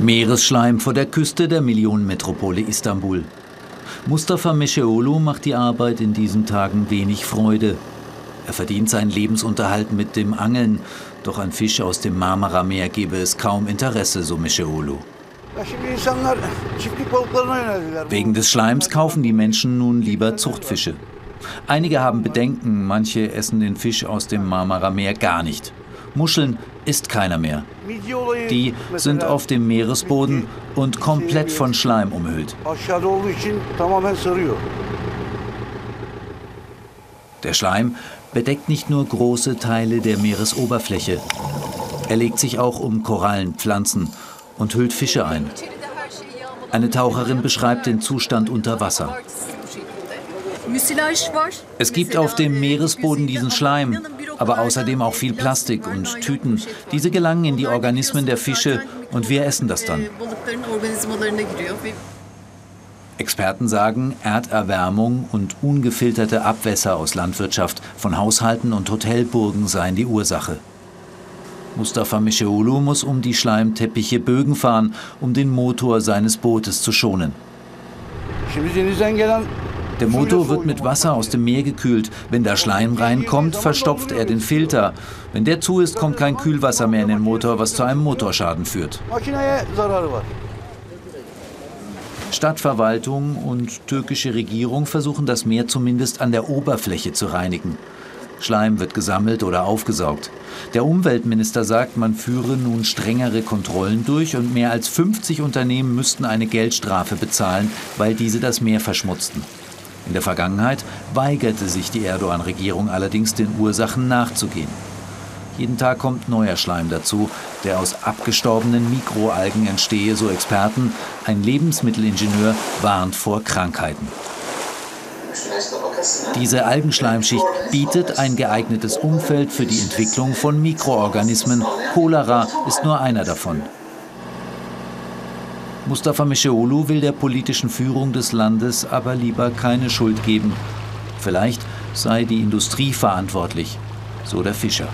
Meeresschleim vor der Küste der Millionenmetropole Istanbul. Mustafa Meşeoğlu macht die Arbeit in diesen Tagen wenig Freude. Er verdient seinen Lebensunterhalt mit dem Angeln, doch an Fisch aus dem Marmara-Meer gebe es kaum Interesse, so Meşeoğlu. Wegen des Schleims kaufen die Menschen nun lieber Zuchtfische. Einige haben Bedenken, manche essen den Fisch aus dem Marmara-Meer gar nicht. Muscheln isst keiner mehr. Die sind auf dem Meeresboden und komplett von Schleim umhüllt. Der Schleim bedeckt nicht nur große Teile der Meeresoberfläche. Er legt sich auch um Korallen, Pflanzen und hüllt Fische ein. Eine Taucherin beschreibt den Zustand unter Wasser. Es gibt auf dem Meeresboden diesen Schleim, aber außerdem auch viel Plastik und Tüten. Diese gelangen in die Organismen der Fische und wir essen das dann. Experten sagen, Erderwärmung und ungefilterte Abwässer aus Landwirtschaft, von Haushalten und Hotelburgen seien die Ursache. Mustafa Meşeoğlu muss um die Schleimteppiche Bögen fahren, um den Motor seines Bootes zu schonen. Der Motor wird mit Wasser aus dem Meer gekühlt. Wenn da Schleim reinkommt, verstopft er den Filter. Wenn der zu ist, kommt kein Kühlwasser mehr in den Motor, was zu einem Motorschaden führt. Stadtverwaltung und türkische Regierung versuchen das Meer zumindest an der Oberfläche zu reinigen. Schleim wird gesammelt oder aufgesaugt. Der Umweltminister sagt, man führe nun strengere Kontrollen durch und mehr als 50 Unternehmen müssten eine Geldstrafe bezahlen, weil diese das Meer verschmutzten. In der Vergangenheit weigerte sich die Erdogan-Regierung allerdings, den Ursachen nachzugehen. Jeden Tag kommt neuer Schleim dazu, der aus abgestorbenen Mikroalgen entstehe, so Experten. Ein Lebensmittelingenieur warnt vor Krankheiten. Diese Algenschleimschicht bietet ein geeignetes Umfeld für die Entwicklung von Mikroorganismen. Cholera ist nur einer davon. Mustafa Meşeoğlu will der politischen Führung des Landes aber lieber keine Schuld geben. Vielleicht sei die Industrie verantwortlich, so der Fischer.